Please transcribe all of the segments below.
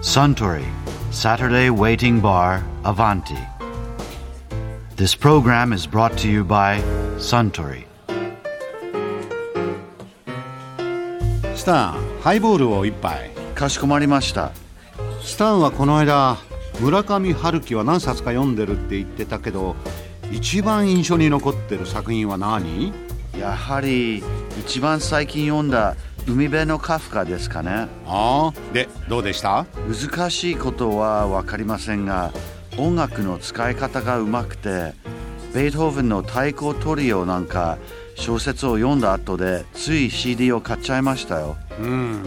Suntory Saturday Waiting Bar Avanti. This program is brought to you by Suntory. スタンハイボールを一杯かしこまりました。スタンはこの間村上春樹は何冊か読んでるって言ってたけど一番印象に残ってる作品は何やはり一番最近読んだ海辺のカフカですかね。ああ。でどうでした？難しいことは分かりませんが音楽の使い方がうまくてベートーベンの太鼓トリオなんか小説を読んだ後でつい CD を買っちゃいましたよ。うん。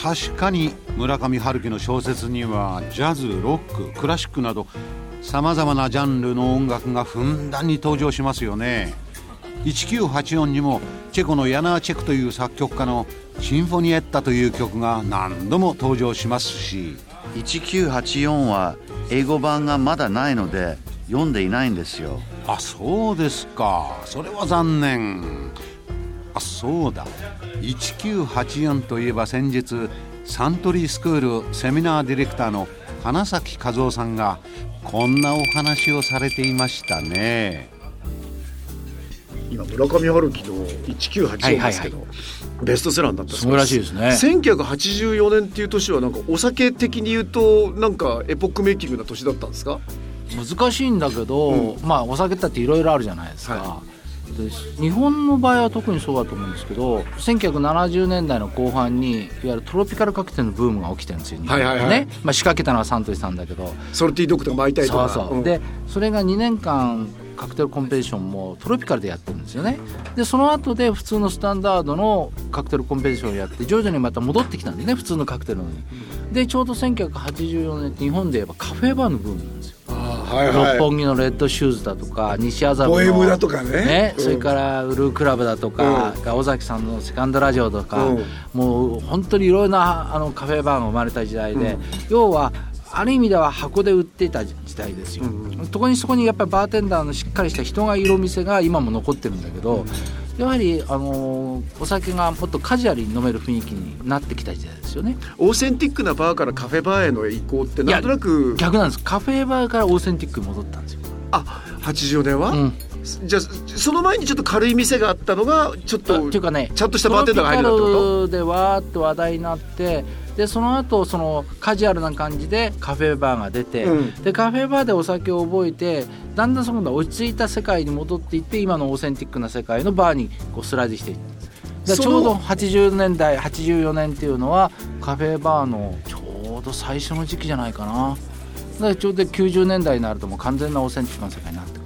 確かに村上春樹の小説にはジャズロッククラシックなどさまざまなジャンルの音楽がふんだんに登場しますよね1984にもチェコのヤナーチェクという作曲家の「シンフォニエッタ」という曲が何度も登場しますし。1984は英語版がまだないので読んでいないんですよ。あそうですか。それは残念。あそうだ。1984といえば先日サントリースクールセミナーディレクターの花咲和夫さんがこんなお話をされていましたね。今村上春樹の1984ですけど、ベストセラーになったす。ごいらしいですね。1984年っていう年はなんかお酒的に言うとなんかエポックメイキングな年だったんですか？難しいんだけど、まあお酒だっていろいろあるじゃないですか、はで日本の場合は特にそうだと思うんですけど1970年代の後半にいわゆるトロピカルカクテルのブームが起きてるんですよ、はいはいはい。ねまあ、仕掛けたのはサントリーさんだけど。ソルティードッグとか巻いたりとか。そうそう、んでそれが2年間カクテルコンペティションもトロピカルでやってるんですよね。でその後で普通のスタンダードのカクテルコンペティションをやって徐々にまた戻ってきたんですね普通のカクテルのに。でちょうど1984年って日本で言えばカフェバーのブームなんですよ。はい六はい。本木のレッドシューズだとか西麻布のボだとかね。うん。それからウルークラブだとか、尾崎さんのセカンドラジオとか、うん。もう本当にいろいろなあのカフェバーが生まれた時代で、要はある意味では箱で売っていた時代ですよ、そこにそこにやっぱりバーテンダーのしっかりした人がいるお店が今も残ってるんだけど、やはり、あのーお酒がもっとカジュアルに飲める雰囲気になってきた時代ですよね。オーセンティックなバーからカフェバーへの移行ってなんとなく逆なんです。カフェバーからオーセンティックに戻ったんですよ、あ80年は、うんじゃあその前にちょっと軽い店があったのがちょっあとっていうかねちゃんとしたバーテンダーが入るってこトロピカルでわーっと話題になってでその後そのカジュアルな感じでカフェバーが出て、うん。でカフェバーでお酒を覚えてだんだんそこで落ち着いた世界に戻っていって今のオーセンティックな世界のバーにこうスライドしていった。でちょうど80年代84年っていうのはカフェバーのちょうど最初の時期じゃないかな。だからちょうど90年代になるともう完全なオーセンティックな世界になって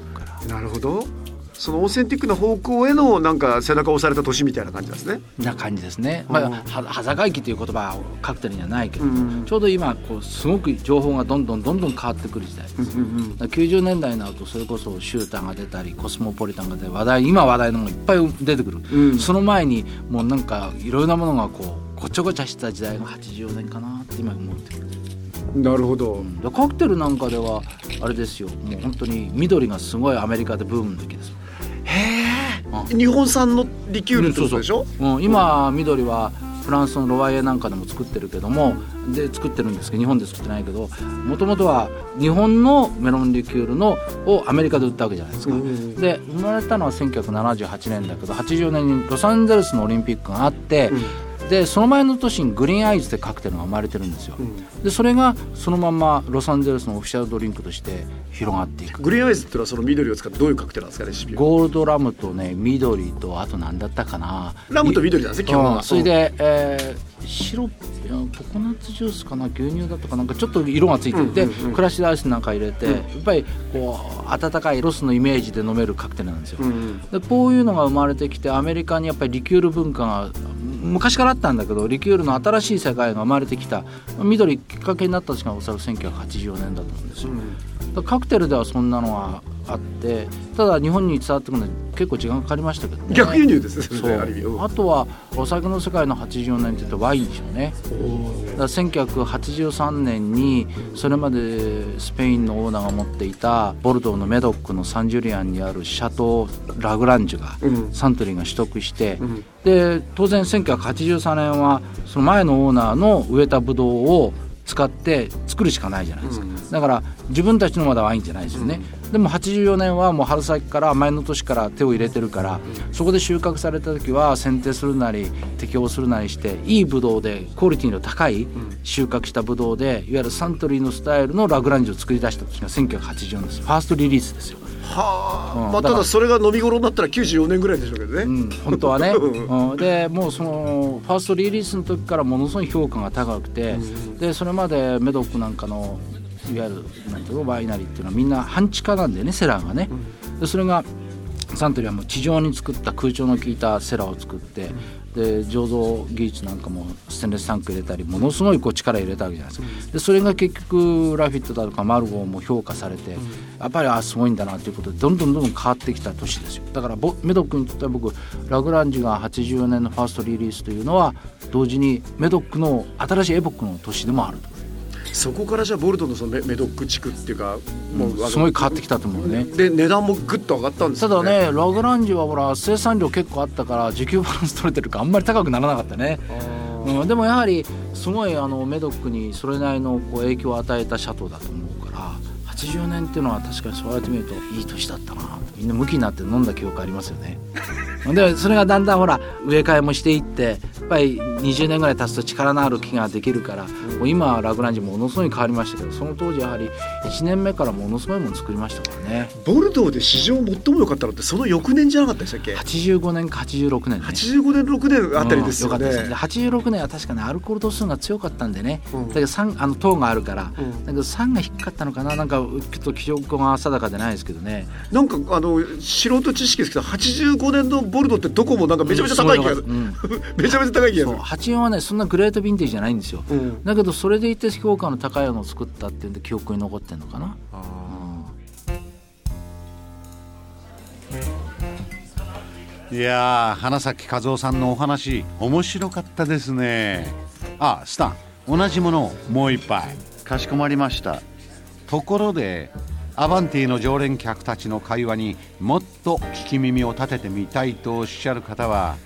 なるほど。そのオーセンティックな方向へのなんか背中を押された年みたいな感じですね。な感じですね、まあ、うん。は裸駅という言葉はカクテルにはないけど、うん。ちょうど今こうすごく情報がどんどんどんどん変わってくる時代。です、だから90年代になるとそれこそシューターが出たりコスモポリタンが出たり話題今話題のもいっぱい出てくる、うん。その前にもうなんかいろいろなものがこうごちゃごちゃした時代が80年かなって今思ってるなるほど、でカクテルなんかではあれですよ。もう本当に緑がすごいアメリカでブームの時です。日本産のリキュールってことでしょ、うん、今緑はフランスのロワイエなんかでも作ってるけどもで作ってるんですけど日本で作ってないけどもともとは日本のメロンリキュールのをアメリカで売ったわけじゃないですか、うんで生まれたのは1978年だけど80年にロサンゼルスのオリンピックがあって、でその前の年にグリーンアイズってカクテルが生まれてるんですよ、でそれがそのままロサンゼルスのオフィシャルドリンクとして広がっていく。グリーンアイズっていうのはその緑を使ってどういうカクテルなんですかレシピは？ゴールドラムとね緑とあと何だったかな。ラムと緑なんですね基本は。う。んそれで、えーシロップいやココナッツジュースかな牛乳だとかなんかちょっと色がついてて、クラッシュアイスなんか入れて、やっぱりこう温かいロスのイメージで飲めるカクテルなんですよ、ん。でこういうのが生まれてきてアメリカにやっぱりリキュール文化が昔からあったんだけどリキュールの新しい世界が生まれてきた。緑きっかけになった時がおそらく1984年だと思うんですよ、だからカクテルではそんなのがあってただ日本に伝わってくるのに結構時間かかりましたけどね。逆輸入ですねそそう。あとはお酒の世界の84年って言うとワインでしょうね。だから1983年にそれまでスペインのオーナーが持っていたボルドーのメドックのサンジュリアンにあるシャトー・ラグランジュがうん。サントリーが取得して、ん。で当然1983年はその前のオーナーの植えたブドウを使って作るしかないじゃないですか、だから自分たちのまだワインじゃないですよね、でも84年はもう春先から前の年から手を入れてるからそこで収穫された時は剪定するなり適応するなりしていいブドウでクオリティの高い収穫したブドウでいわゆるサントリーのスタイルのラグランジュを作り出した時が1980年です。ファーストリリースですよはあ、うん。まあただそれが飲み頃になったら94年ぐらいでしょうけどね、うん、本当はね、うん。うん、でもうそのファーストリリースの時からものすごい評価が高くて、でそれまでメドックなんかのいわゆるなんていうのワイナリーっていうのはみんな半地下なんだよねセラーがね、でそれがサントリーはもう地上に作った空調の効いたセラーを作って、で醸造技術なんかもステンレスタンク入れたりものすごいこう力入れたわけじゃないですか。でそれが結局ラフィットだとかマルゴーも評価されて、やっぱりあすごいんだなということでどんどんどんどん変わってきた年ですよ。だからボメドックにとっては僕ラグランジュが80年のファーストリリースというのは同時にメドックの新しいエポックの年でもあるとそこからじゃあボルトのそのメメドック地区っていうかもうあのすごい変わってきたと思うね。で値段もぐっと上がったんですね。だねラグランジュはほら生産量結構あったから需給バランス取れてるからあんまり高くならなかったね、うん、でもやはりすごいあのメドックにそれなりのこう影響を与えたシャトーだと思うから80年っていうのは確かにそうやってみるといい年だったな。みんな向きになって飲んだ記憶ありますよね。でそれがだんだんほら植え替えもしていってやっぱり20年ぐらい経つと力のある木ができるから今はラグランジュものすごい変わりましたけどその当時やはり1年目からものすごいもの作りましたからね。ボルドーで史上最も良かったのってその翌年じゃなかったでしたっけ？85年か86年ね。85年6年あたりですよね、うんよかったです。で86年は確かにアルコール度数が強かったんでね、うん。だけど酸あの糖があるから、うん。だけど酸が低かったのかななんかちょっと記憶が定かでないですけどね。なんかあの素人知識ですけど85年のボルドーってどこもなんかめちゃめちゃ高い気が、うん。めちゃめちゃ高い気がする。84はねそんなグレートヴィンテージじゃないんですよ、うん。だけどそれでいて評価の高いのを作ったっていうんで記憶に残ってんのかな、いやー花咲和夫さんのお話面白かったですね。あスタン同じものをもう一杯。かしこまりました。ところでアバンティの常連客たちの会話にもっと聞き耳を立ててみたいとおっしゃる方は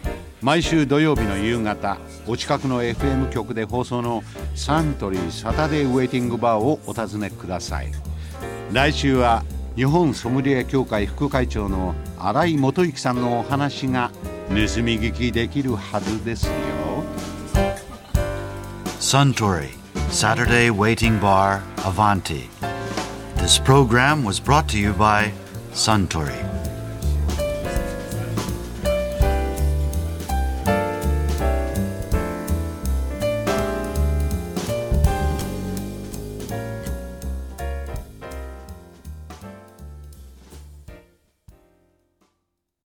毎週土曜日の夕方お近くの FM 局で放送のサントリーサタデーウェイティングバーをお尋ねください来週は日本ソムリエ協会副会長の新井元之さんのお話が盗み聞きできるはずですよ Suntory Saturday Waiting Bar Avanti. This program was brought to you by Suntory.